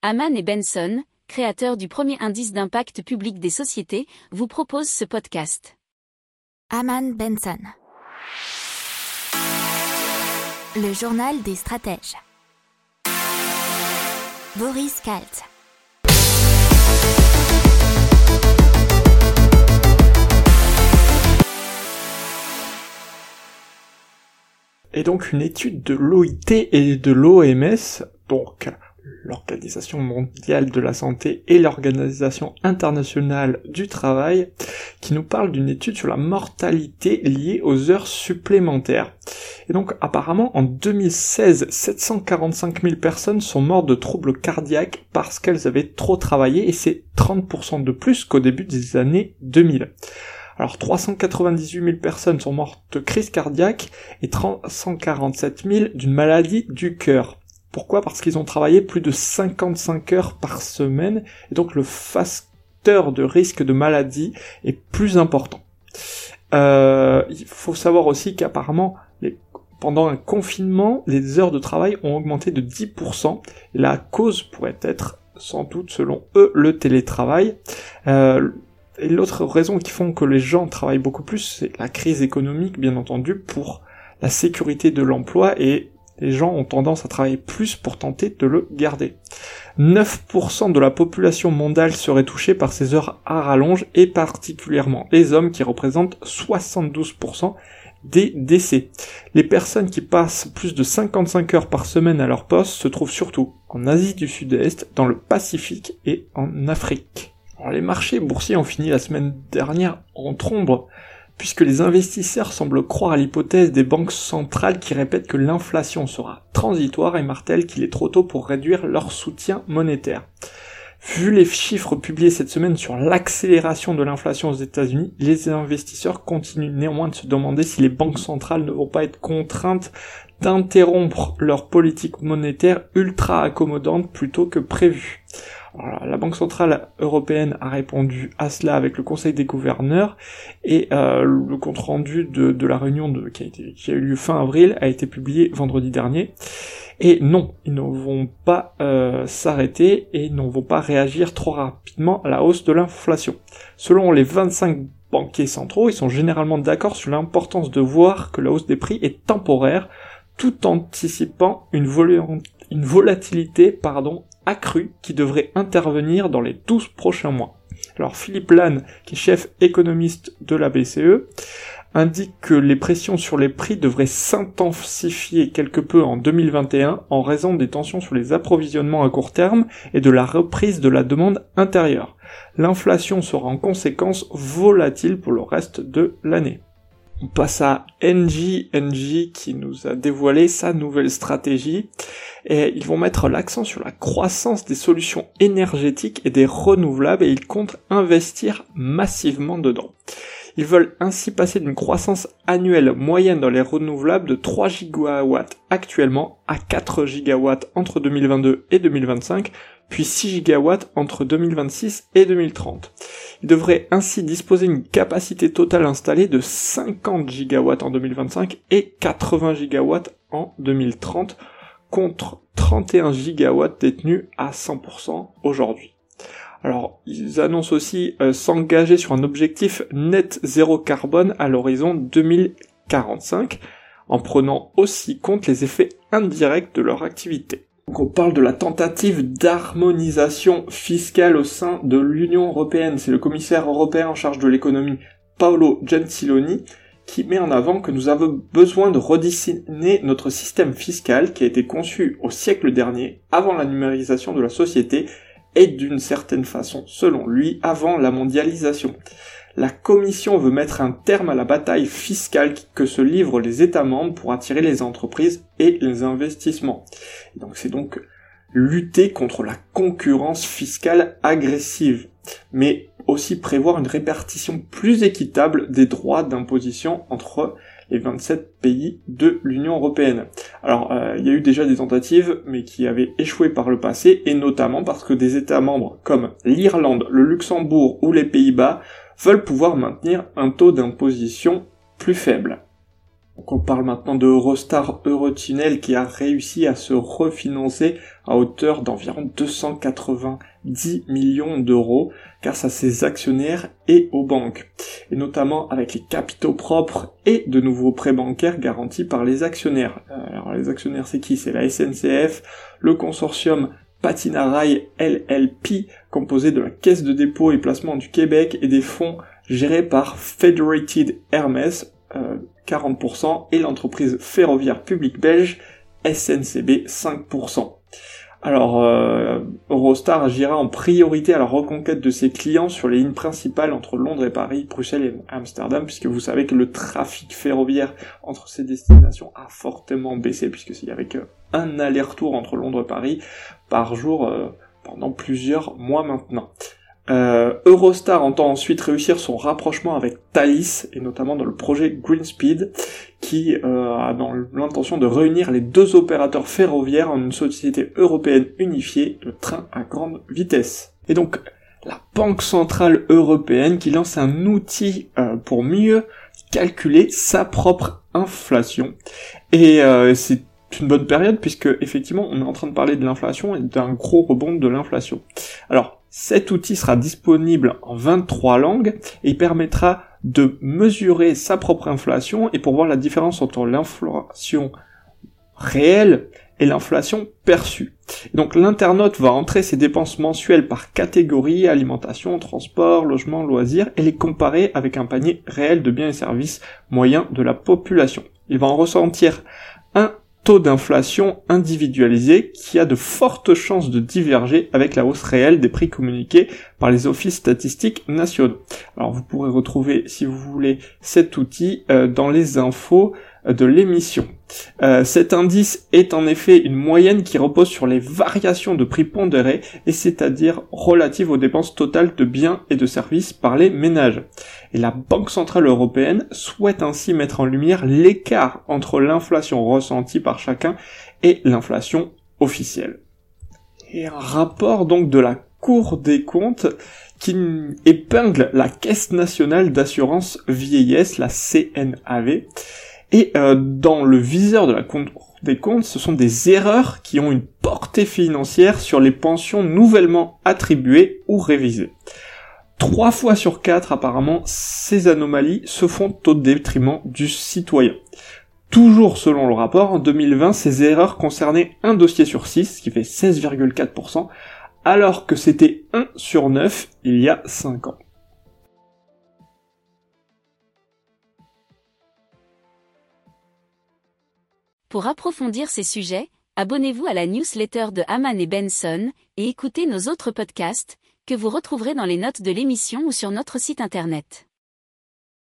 Haman et Benson, créateurs du premier indice d'impact public des sociétés, vous proposent ce podcast. Haman Benson. Le journal des stratèges. Boris Kalt. Et donc une étude de l'OIT et de l'OMS, donc l'Organisation mondiale de la santé et l'Organisation internationale du travail, qui nous parle d'une étude sur la mortalité liée aux heures supplémentaires. Et donc apparemment en 2016, 745 000 personnes sont mortes de troubles cardiaques parce qu'elles avaient trop travaillé et c'est 30% de plus qu'au début des années 2000. Alors 398 000 personnes sont mortes de crise cardiaque et 347 000 d'une maladie du cœur. Pourquoi? Parce qu'ils ont travaillé plus de 55 heures par semaine, et donc le facteur de risque de maladie est plus important. Euh, il faut savoir aussi qu'apparemment, pendant un confinement, les heures de travail ont augmenté de 10%. La cause pourrait être, sans doute, selon eux, le télétravail. Euh, et l'autre raison qui font que les gens travaillent beaucoup plus, c'est la crise économique, bien entendu, pour la sécurité de l'emploi et les gens ont tendance à travailler plus pour tenter de le garder. 9% de la population mondiale serait touchée par ces heures à rallonge et particulièrement les hommes qui représentent 72% des décès. Les personnes qui passent plus de 55 heures par semaine à leur poste se trouvent surtout en Asie du Sud-Est, dans le Pacifique et en Afrique. les marchés boursiers ont fini la semaine dernière en trombe puisque les investisseurs semblent croire à l'hypothèse des banques centrales qui répètent que l'inflation sera transitoire et martèlent qu'il est trop tôt pour réduire leur soutien monétaire. Vu les chiffres publiés cette semaine sur l'accélération de l'inflation aux États-Unis, les investisseurs continuent néanmoins de se demander si les banques centrales ne vont pas être contraintes d'interrompre leur politique monétaire ultra accommodante plutôt que prévu la Banque centrale européenne a répondu à cela avec le Conseil des gouverneurs et euh, le compte rendu de, la réunion de, qui, a eu lieu fin avril a été publié vendredi dernier. Et non, ils ne vont pas euh, s'arrêter et ne vont pas réagir trop rapidement à la hausse de l'inflation. Selon les 25 banquiers centraux, ils sont généralement d'accord sur l'importance de voir que la hausse des prix est temporaire, tout anticipant une, une volatilité pardon, accrue qui devrait intervenir dans les 12 prochains mois. Alors Philippe Lannes, qui est chef économiste de la BCE, indique que les pressions sur les prix devraient s'intensifier quelque peu en 2021 en raison des tensions sur les approvisionnements à court terme et de la reprise de la demande intérieure. L'inflation sera en conséquence volatile pour le reste de l'année. On passe à NG, NG qui nous a dévoilé sa nouvelle stratégie et ils vont mettre l'accent sur la croissance des solutions énergétiques et des renouvelables et ils comptent investir massivement dedans. Ils veulent ainsi passer d'une croissance annuelle moyenne dans les renouvelables de 3 gigawatts actuellement à 4 gigawatts entre 2022 et 2025, puis 6 gigawatts entre 2026 et 2030. Ils devraient ainsi disposer d'une capacité totale installée de 50 gigawatts en 2025 et 80 gigawatts en 2030 contre 31 gigawatts détenus à 100% aujourd'hui. Alors, ils annoncent aussi euh, s'engager sur un objectif net zéro carbone à l'horizon 2045, en prenant aussi compte les effets indirects de leur activité. Donc on parle de la tentative d'harmonisation fiscale au sein de l'Union européenne. C'est le commissaire européen en charge de l'économie, Paolo Gentiloni, qui met en avant que nous avons besoin de redessiner notre système fiscal qui a été conçu au siècle dernier, avant la numérisation de la société, et d'une certaine façon, selon lui, avant la mondialisation. La Commission veut mettre un terme à la bataille fiscale que se livrent les États membres pour attirer les entreprises et les investissements. donc c'est donc lutter contre la concurrence fiscale agressive, mais aussi prévoir une répartition plus équitable des droits d'imposition entre les 27 pays de l'Union européenne. Alors, euh, il y a eu déjà des tentatives, mais qui avaient échoué par le passé, et notamment parce que des États membres comme l'Irlande, le Luxembourg ou les Pays-Bas veulent pouvoir maintenir un taux d'imposition plus faible. On parle maintenant de Eurostar Eurotunnel qui a réussi à se refinancer à hauteur d'environ 290 millions d'euros grâce à ses actionnaires et aux banques, et notamment avec les capitaux propres et de nouveaux prêts bancaires garantis par les actionnaires. Euh, alors les actionnaires c'est qui? C'est la SNCF, le consortium Patinarail LLP, composé de la Caisse de dépôt et placement du Québec et des fonds gérés par Federated Hermes, 40%, euh, et l'entreprise ferroviaire publique belge SNCB 5%. Alors, euh, Eurostar agira en priorité à la reconquête de ses clients sur les lignes principales entre Londres et Paris, Bruxelles et Amsterdam, puisque vous savez que le trafic ferroviaire entre ces destinations a fortement baissé, puisque s'il y avait qu'un aller-retour entre Londres et Paris par jour euh, pendant plusieurs mois maintenant. Euh, Eurostar entend ensuite réussir son rapprochement avec Thalys, et notamment dans le projet Greenspeed, qui euh, a dans l'intention de réunir les deux opérateurs ferroviaires en une société européenne unifiée de trains à grande vitesse. Et donc, la Banque Centrale Européenne qui lance un outil euh, pour mieux calculer sa propre inflation. Et c'est une bonne période puisque effectivement on est en train de parler de l'inflation et d'un gros rebond de l'inflation. Alors cet outil sera disponible en 23 langues et permettra de mesurer sa propre inflation et pour voir la différence entre l'inflation réelle et l'inflation perçue. Donc l'internaute va entrer ses dépenses mensuelles par catégorie, alimentation, transport, logement, loisirs, et les comparer avec un panier réel de biens et services moyens de la population. Il va en ressentir taux d'inflation individualisé qui a de fortes chances de diverger avec la hausse réelle des prix communiqués par les offices statistiques nationaux. Alors vous pourrez retrouver, si vous voulez, cet outil euh, dans les infos de l'émission. Euh, cet indice est en effet une moyenne qui repose sur les variations de prix pondérés et c'est-à-dire relatives aux dépenses totales de biens et de services par les ménages. Et la Banque Centrale Européenne souhaite ainsi mettre en lumière l'écart entre l'inflation ressentie par chacun et l'inflation officielle. Et un rapport donc de la Cour des comptes qui épingle la Caisse nationale d'assurance vieillesse, la CNAV, et euh, dans le viseur de la Cour des comptes, ce sont des erreurs qui ont une portée financière sur les pensions nouvellement attribuées ou révisées. Trois fois sur quatre, apparemment, ces anomalies se font au détriment du citoyen. Toujours selon le rapport, en 2020, ces erreurs concernaient un dossier sur six, ce qui fait 16,4%, alors que c'était 1 sur 9 il y a 5 ans. Pour approfondir ces sujets, abonnez-vous à la newsletter de Haman et Benson et écoutez nos autres podcasts que vous retrouverez dans les notes de l'émission ou sur notre site internet.